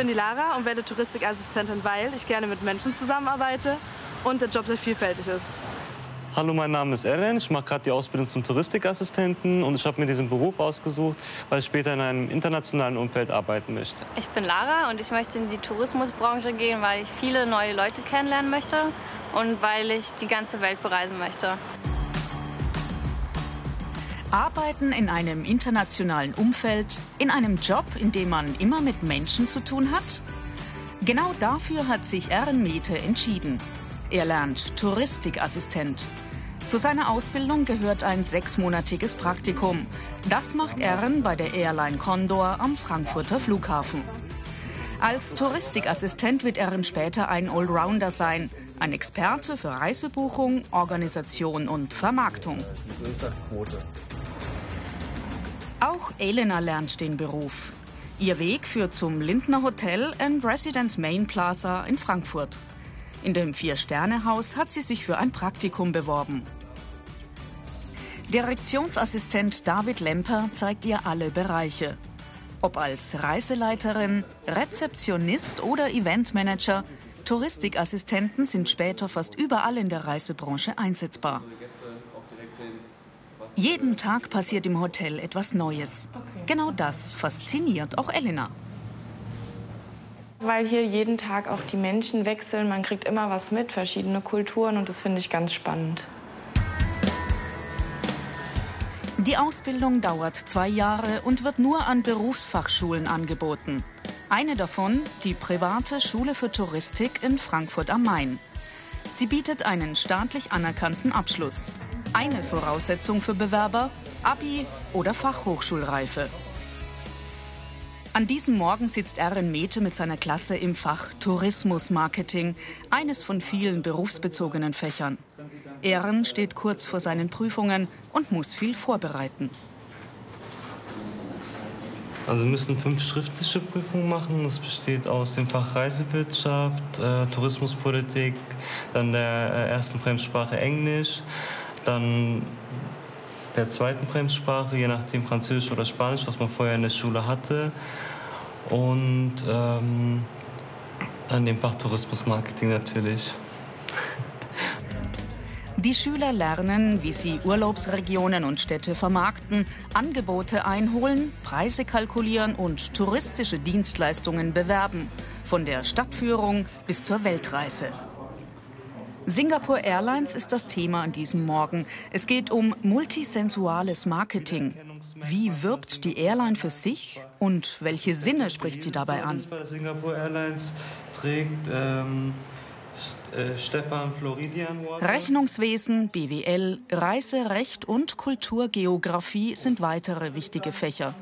Ich bin die Lara und werde Touristikassistentin, weil ich gerne mit Menschen zusammenarbeite und der Job sehr vielfältig ist. Hallo, mein Name ist Eren. Ich mache gerade die Ausbildung zum Touristikassistenten und ich habe mir diesen Beruf ausgesucht, weil ich später in einem internationalen Umfeld arbeiten möchte. Ich bin Lara und ich möchte in die Tourismusbranche gehen, weil ich viele neue Leute kennenlernen möchte und weil ich die ganze Welt bereisen möchte. Arbeiten in einem internationalen Umfeld, in einem Job, in dem man immer mit Menschen zu tun hat? Genau dafür hat sich Eren Mete entschieden. Er lernt Touristikassistent. Zu seiner Ausbildung gehört ein sechsmonatiges Praktikum. Das macht Eren bei der Airline Condor am Frankfurter Flughafen. Als Touristikassistent wird Eren später ein Allrounder sein, ein Experte für Reisebuchung, Organisation und Vermarktung. Auch Elena lernt den Beruf. Ihr Weg führt zum Lindner Hotel and Residence Main Plaza in Frankfurt. In dem Vier-Sterne-Haus hat sie sich für ein Praktikum beworben. Direktionsassistent David Lemper zeigt ihr alle Bereiche. Ob als Reiseleiterin, Rezeptionist oder Eventmanager, Touristikassistenten sind später fast überall in der Reisebranche einsetzbar. Jeden Tag passiert im Hotel etwas Neues. Genau das fasziniert auch Elena. Weil hier jeden Tag auch die Menschen wechseln, man kriegt immer was mit, verschiedene Kulturen und das finde ich ganz spannend. Die Ausbildung dauert zwei Jahre und wird nur an Berufsfachschulen angeboten. Eine davon, die private Schule für Touristik in Frankfurt am Main. Sie bietet einen staatlich anerkannten Abschluss. Eine Voraussetzung für Bewerber, Abi oder Fachhochschulreife. An diesem Morgen sitzt Erin Mete mit seiner Klasse im Fach Tourismusmarketing, eines von vielen berufsbezogenen Fächern. Ehren steht kurz vor seinen Prüfungen und muss viel vorbereiten. Also wir müssen fünf schriftliche Prüfungen machen. Das besteht aus dem Fach Reisewirtschaft, äh, Tourismuspolitik, dann der äh, ersten Fremdsprache Englisch, dann der zweiten Fremdsprache, je nachdem Französisch oder Spanisch, was man vorher in der Schule hatte. Und ähm, an dem Fach Tourismusmarketing natürlich. Die Schüler lernen, wie sie Urlaubsregionen und Städte vermarkten, Angebote einholen, Preise kalkulieren und touristische Dienstleistungen bewerben, von der Stadtführung bis zur Weltreise. Singapore Airlines ist das Thema an diesem Morgen. Es geht um multisensuales Marketing. Wie wirbt die Airline für sich und welche Sinne spricht sie dabei an? Singapore Airlines trägt ähm, äh, Stefan Floridian. Rechnungswesen, BWL, Reiserecht und Kulturgeografie sind weitere wichtige Fächer.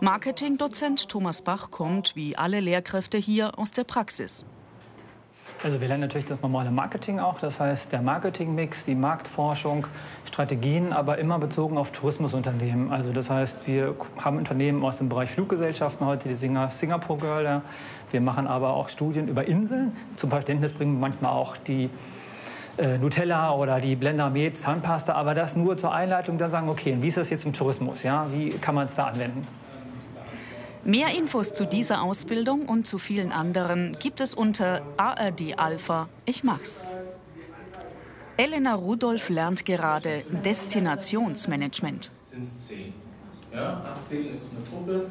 Marketingdozent Thomas Bach kommt, wie alle Lehrkräfte hier, aus der Praxis. Also wir lernen natürlich das normale Marketing auch, das heißt der Marketingmix, die Marktforschung, Strategien, aber immer bezogen auf Tourismusunternehmen. Also das heißt, wir haben Unternehmen aus dem Bereich Fluggesellschaften heute, die Singer Singapore Girl. Wir machen aber auch Studien über Inseln. Zum Verständnis bringen wir manchmal auch die äh, Nutella oder die Blender Med Zahnpasta, aber das nur zur Einleitung, dann sagen, okay, wie ist das jetzt im Tourismus? Ja? Wie kann man es da anwenden? Mehr Infos zu dieser Ausbildung und zu vielen anderen gibt es unter ARD Alpha Ich mach's. Elena Rudolph lernt gerade Destinationsmanagement.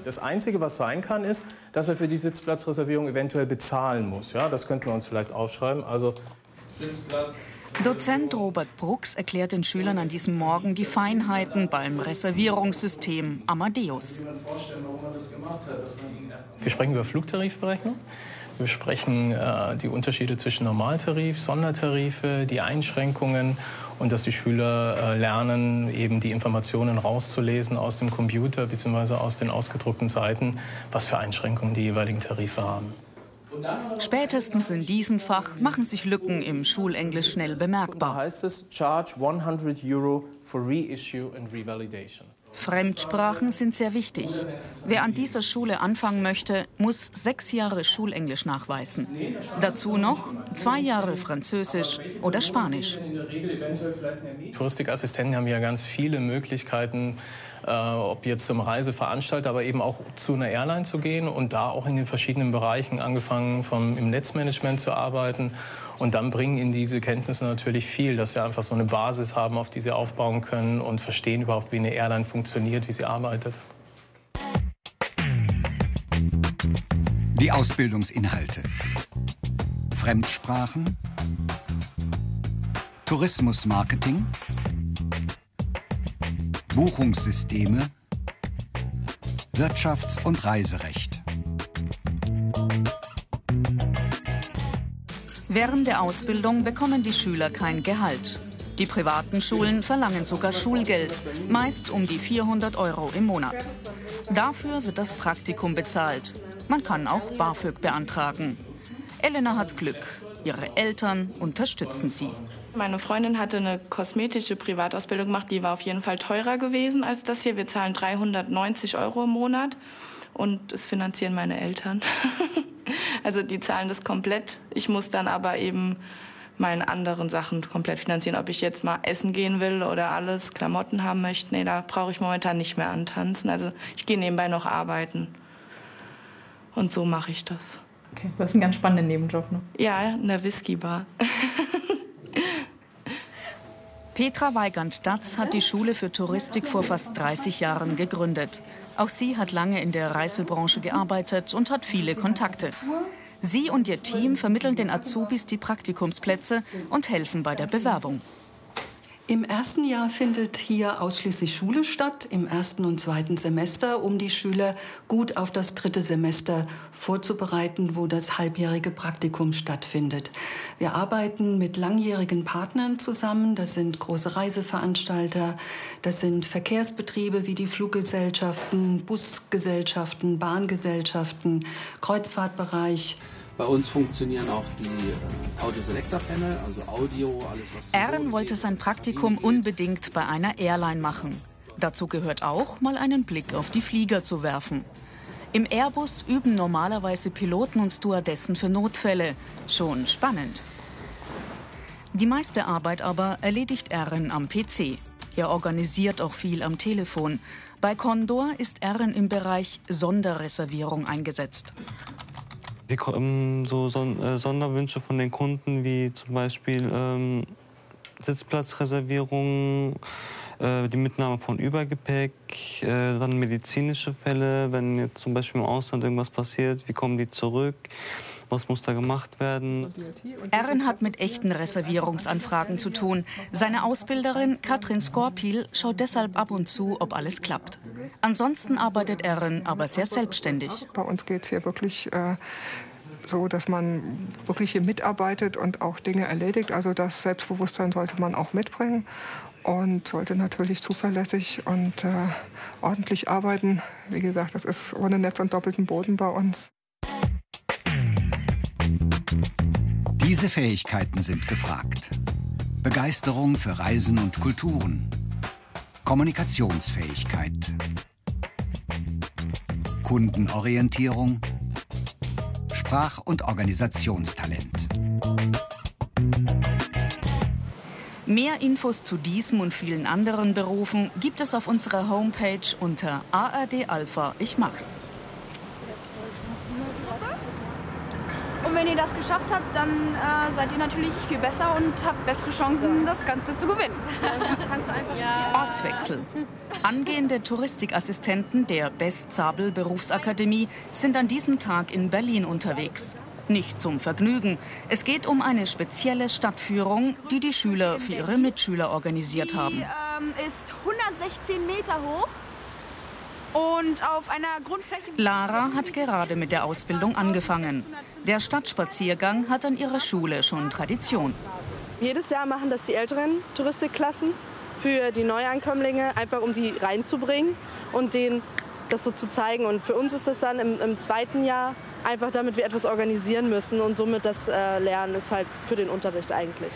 Das Einzige, was sein kann, ist, dass er für die Sitzplatzreservierung eventuell bezahlen muss. Ja, das könnten wir uns vielleicht aufschreiben. Also Sitzplatz Dozent Robert Brooks erklärt den Schülern an diesem Morgen die Feinheiten beim Reservierungssystem Amadeus. Wir sprechen über Flugtarifberechnung. Wir sprechen äh, die Unterschiede zwischen Normaltarif, Sondertarife, die Einschränkungen und dass die Schüler äh, lernen, eben die Informationen rauszulesen aus dem Computer bzw. aus den ausgedruckten Seiten, was für Einschränkungen die jeweiligen Tarife haben. Spätestens in diesem Fach machen sich Lücken im Schulenglisch schnell bemerkbar. Da heißt es Charge 100 Euro for reissue and revalidation. Fremdsprachen sind sehr wichtig. Wer an dieser Schule anfangen möchte, muss sechs Jahre Schulenglisch nachweisen. Dazu noch zwei Jahre Französisch oder Spanisch. Touristikassistenten haben ja ganz viele Möglichkeiten, äh, ob jetzt zum Reiseveranstalter, aber eben auch zu einer Airline zu gehen und da auch in den verschiedenen Bereichen angefangen vom im Netzmanagement zu arbeiten und dann bringen ihnen diese Kenntnisse natürlich viel, dass sie einfach so eine Basis haben, auf die sie aufbauen können und verstehen überhaupt, wie eine Airline funktioniert, wie sie arbeitet. Die Ausbildungsinhalte. Fremdsprachen, Tourismusmarketing, Buchungssysteme, Wirtschafts- und Reiserecht. Während der Ausbildung bekommen die Schüler kein Gehalt. Die privaten Schulen verlangen sogar Schulgeld, meist um die 400 Euro im Monat. Dafür wird das Praktikum bezahlt. Man kann auch BAföG beantragen. Elena hat Glück. Ihre Eltern unterstützen sie. Meine Freundin hatte eine kosmetische Privatausbildung gemacht, die war auf jeden Fall teurer gewesen als das hier. Wir zahlen 390 Euro im Monat und es finanzieren meine Eltern. also die zahlen das komplett. Ich muss dann aber eben meine anderen Sachen komplett finanzieren. Ob ich jetzt mal essen gehen will oder alles, Klamotten haben möchte, nee, da brauche ich momentan nicht mehr antanzen. Also ich gehe nebenbei noch arbeiten. Und so mache ich das. Okay, du hast einen ganz spannenden Nebenjob, ne? Ja, in der Whisky-Bar. Petra Weigand-Datz hat die Schule für Touristik vor fast 30 Jahren gegründet. Auch sie hat lange in der Reisebranche gearbeitet und hat viele Kontakte. Sie und ihr Team vermitteln den Azubis die Praktikumsplätze und helfen bei der Bewerbung. Im ersten Jahr findet hier ausschließlich Schule statt, im ersten und zweiten Semester, um die Schüler gut auf das dritte Semester vorzubereiten, wo das halbjährige Praktikum stattfindet. Wir arbeiten mit langjährigen Partnern zusammen. Das sind große Reiseveranstalter, das sind Verkehrsbetriebe wie die Fluggesellschaften, Busgesellschaften, Bahngesellschaften, Kreuzfahrtbereich. Bei uns funktionieren auch die äh, Audio-Selector-Panel, also Audio, alles was. Aaron wollte sein Praktikum unbedingt bei einer Airline machen. Dazu gehört auch, mal einen Blick auf die Flieger zu werfen. Im Airbus üben normalerweise Piloten und Stewardessen für Notfälle. Schon spannend. Die meiste Arbeit aber erledigt Aaron am PC. Er organisiert auch viel am Telefon. Bei Condor ist Aaron im Bereich Sonderreservierung eingesetzt. Wir bekommen so äh, Sonderwünsche von den Kunden, wie zum Beispiel ähm, Sitzplatzreservierungen, äh, die Mitnahme von Übergepäck, äh, dann medizinische Fälle, wenn jetzt zum Beispiel im Ausland irgendwas passiert, wie kommen die zurück? Was muss da gemacht werden? Erin hat mit echten Reservierungsanfragen zu tun. Seine Ausbilderin Katrin Skorpil schaut deshalb ab und zu, ob alles klappt. Ansonsten arbeitet Erin aber sehr selbstständig. Bei uns geht es hier wirklich äh, so, dass man wirklich hier mitarbeitet und auch Dinge erledigt. Also das Selbstbewusstsein sollte man auch mitbringen und sollte natürlich zuverlässig und äh, ordentlich arbeiten. Wie gesagt, das ist ohne Netz und doppelten Boden bei uns. Diese Fähigkeiten sind gefragt. Begeisterung für Reisen und Kulturen. Kommunikationsfähigkeit. Kundenorientierung. Sprach- und Organisationstalent. Mehr Infos zu diesem und vielen anderen Berufen gibt es auf unserer Homepage unter ARD Alpha Ich mach's. Und wenn ihr das geschafft habt, dann äh, seid ihr natürlich viel besser und habt bessere Chancen, das Ganze zu gewinnen. Ortswechsel. Angehende Touristikassistenten der Best-Sabel Berufsakademie sind an diesem Tag in Berlin unterwegs. Nicht zum Vergnügen. Es geht um eine spezielle Stadtführung, die die Schüler für ihre Mitschüler organisiert haben. Die ähm, ist 116 Meter hoch und auf einer Grundfläche. Lara hat gerade mit der Ausbildung angefangen. Der Stadtspaziergang hat an ihrer Schule schon Tradition. Jedes Jahr machen das die älteren Touristikklassen für die Neuankömmlinge, einfach um die reinzubringen und denen das so zu zeigen. Und für uns ist das dann im, im zweiten Jahr einfach, damit wir etwas organisieren müssen und somit das äh, Lernen ist halt für den Unterricht eigentlich.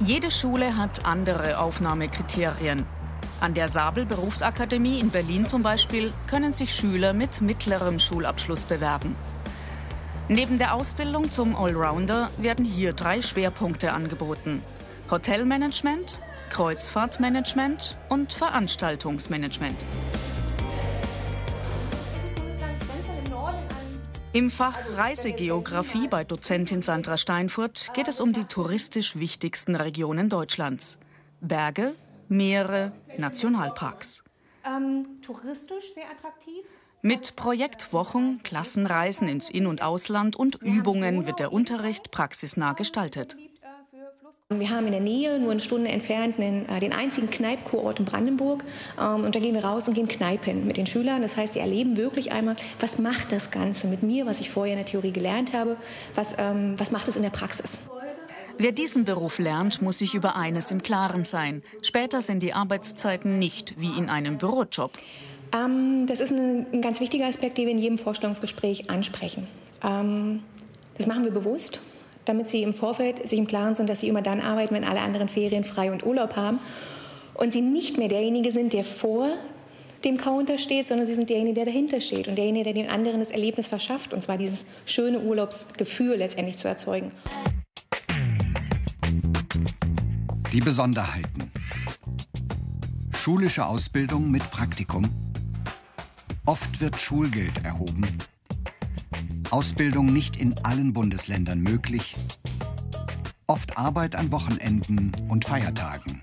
Jede Schule hat andere Aufnahmekriterien. An der Sabel Berufsakademie in Berlin zum Beispiel können sich Schüler mit mittlerem Schulabschluss bewerben. Neben der Ausbildung zum Allrounder werden hier drei Schwerpunkte angeboten. Hotelmanagement, Kreuzfahrtmanagement und Veranstaltungsmanagement. Im Fach Reisegeografie bei Dozentin Sandra Steinfurt geht es um die touristisch wichtigsten Regionen Deutschlands. Berge, Meere, Nationalparks. Ähm, touristisch sehr attraktiv. Mit Projektwochen, Klassenreisen ins In- und Ausland und Übungen wird der Unterricht praxisnah gestaltet. Wir haben in der Nähe, nur eine Stunde entfernt, den, äh, den einzigen Kneipkurort in Brandenburg. Ähm, und da gehen wir raus und gehen Kneipen mit den Schülern. Das heißt, sie erleben wirklich einmal, was macht das Ganze mit mir, was ich vorher in der Theorie gelernt habe, was, ähm, was macht es in der Praxis. Wer diesen Beruf lernt, muss sich über eines im Klaren sein. Später sind die Arbeitszeiten nicht wie in einem Bürojob. Ähm, das ist ein, ein, ganz wichtiger Aspekt, den wir in jedem Vorstellungsgespräch ansprechen. Ähm, das machen wir bewusst, damit Sie im Vorfeld sich im Klaren sind, dass Sie immer dann arbeiten, wenn alle anderen Ferien frei und Urlaub haben und Sie nicht mehr derjenige sind, der vor dem Counter steht, sondern Sie sind derjenige, der dahinter steht und derjenige, der den anderen das Erlebnis verschafft, und zwar dieses schöne Urlaubsgefühl letztendlich zu erzeugen. Die Besonderheiten. Schulische Ausbildung mit Praktikum. Oft wird Schulgeld erhoben. Ausbildung nicht in allen Bundesländern möglich. Oft Arbeit an Wochenenden und Feiertagen.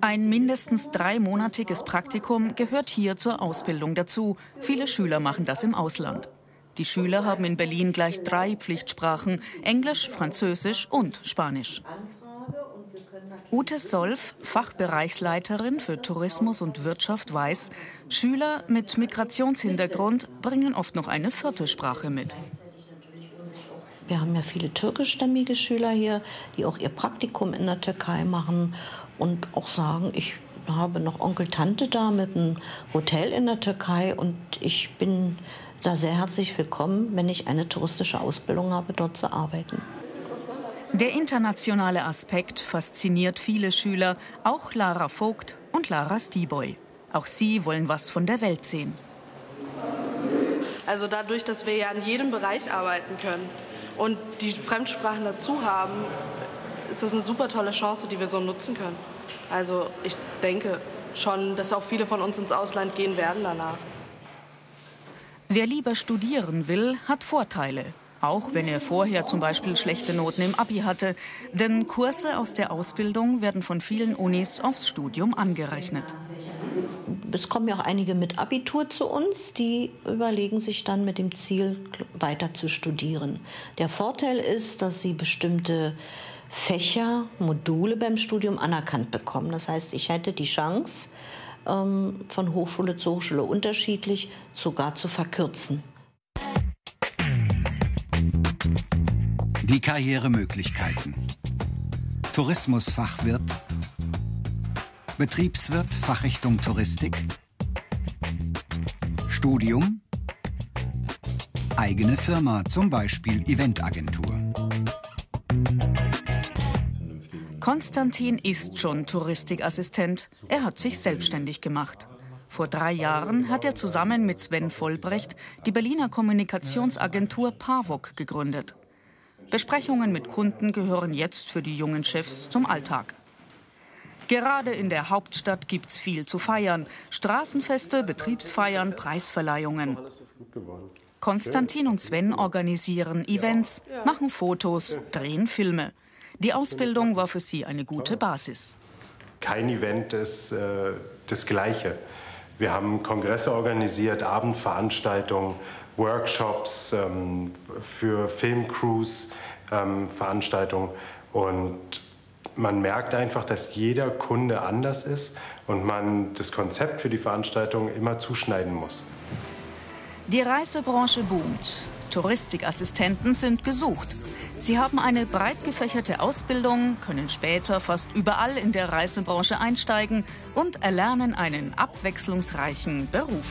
Ein mindestens dreimonatiges Praktikum gehört hier zur Ausbildung dazu. Viele Schüler machen das im Ausland. Die Schüler haben in Berlin gleich drei Pflichtsprachen, Englisch, Französisch und Spanisch. Ute Solf, Fachbereichsleiterin für Tourismus und Wirtschaft, weiß, Schüler mit Migrationshintergrund bringen oft noch eine vierte Sprache mit. Wir haben ja viele türkischstämmige Schüler hier, die auch ihr Praktikum in der Türkei machen und auch sagen, ich habe noch Onkel, Tante da mit einem Hotel in der Türkei und ich bin da sehr herzlich willkommen, wenn ich eine touristische Ausbildung habe, dort zu arbeiten. Der internationale Aspekt fasziniert viele Schüler, auch Lara Vogt und Lara Stieboy. Auch sie wollen was von der Welt sehen. Also dadurch, dass wir ja in jedem Bereich arbeiten können und die Fremdsprachen dazu haben, ist das eine super tolle Chance, die wir so nutzen können. Also ich denke schon, dass auch viele von uns ins Ausland gehen werden danach. Wer lieber studieren will, hat Vorteile. Auch wenn er vorher zum Beispiel schlechte Noten im Abi hatte. Denn Kurse aus der Ausbildung werden von vielen Unis aufs Studium angerechnet. Es kommen ja auch einige mit Abitur zu uns, die überlegen sich dann mit dem Ziel, weiter zu studieren. Der Vorteil ist, dass sie bestimmte Fächer, Module beim Studium anerkannt bekommen. Das heißt, ich hätte die Chance, ähm, von Hochschule zu Hochschule unterschiedlich sogar zu verkürzen. Die Karrieremöglichkeiten. Tourismusfachwirt, Betriebswirt Fachrichtung Touristik, Studium, eigene Firma, zum Beispiel Eventagentur. Konstantin ist schon Touristikassistent. Er hat sich selbstständig gemacht. Vor drei Jahren hat er zusammen mit Sven Vollbrecht die Berliner Kommunikationsagentur Pavok gegründet. Besprechungen mit Kunden gehören jetzt für die jungen Chefs zum Alltag. Gerade in der Hauptstadt gibt's viel zu feiern. Straßenfeste, Betriebsfeiern, Preisverleihungen. Konstantin und Sven organisieren Events, machen Fotos, drehen Filme. Die Ausbildung war für sie eine gute Basis. Kein Event ist äh, das Gleiche. Wir haben Kongresse organisiert, Abendveranstaltungen, Workshops ähm, für Filmcrews, ähm, Veranstaltungen. Und man merkt einfach, dass jeder Kunde anders ist und man das Konzept für die Veranstaltung immer zuschneiden muss. Die Reisebranche boomt. Touristikassistenten sind gesucht. Sie haben eine breit gefächerte Ausbildung, können später fast überall in der Reisebranche einsteigen und erlernen einen abwechslungsreichen Beruf.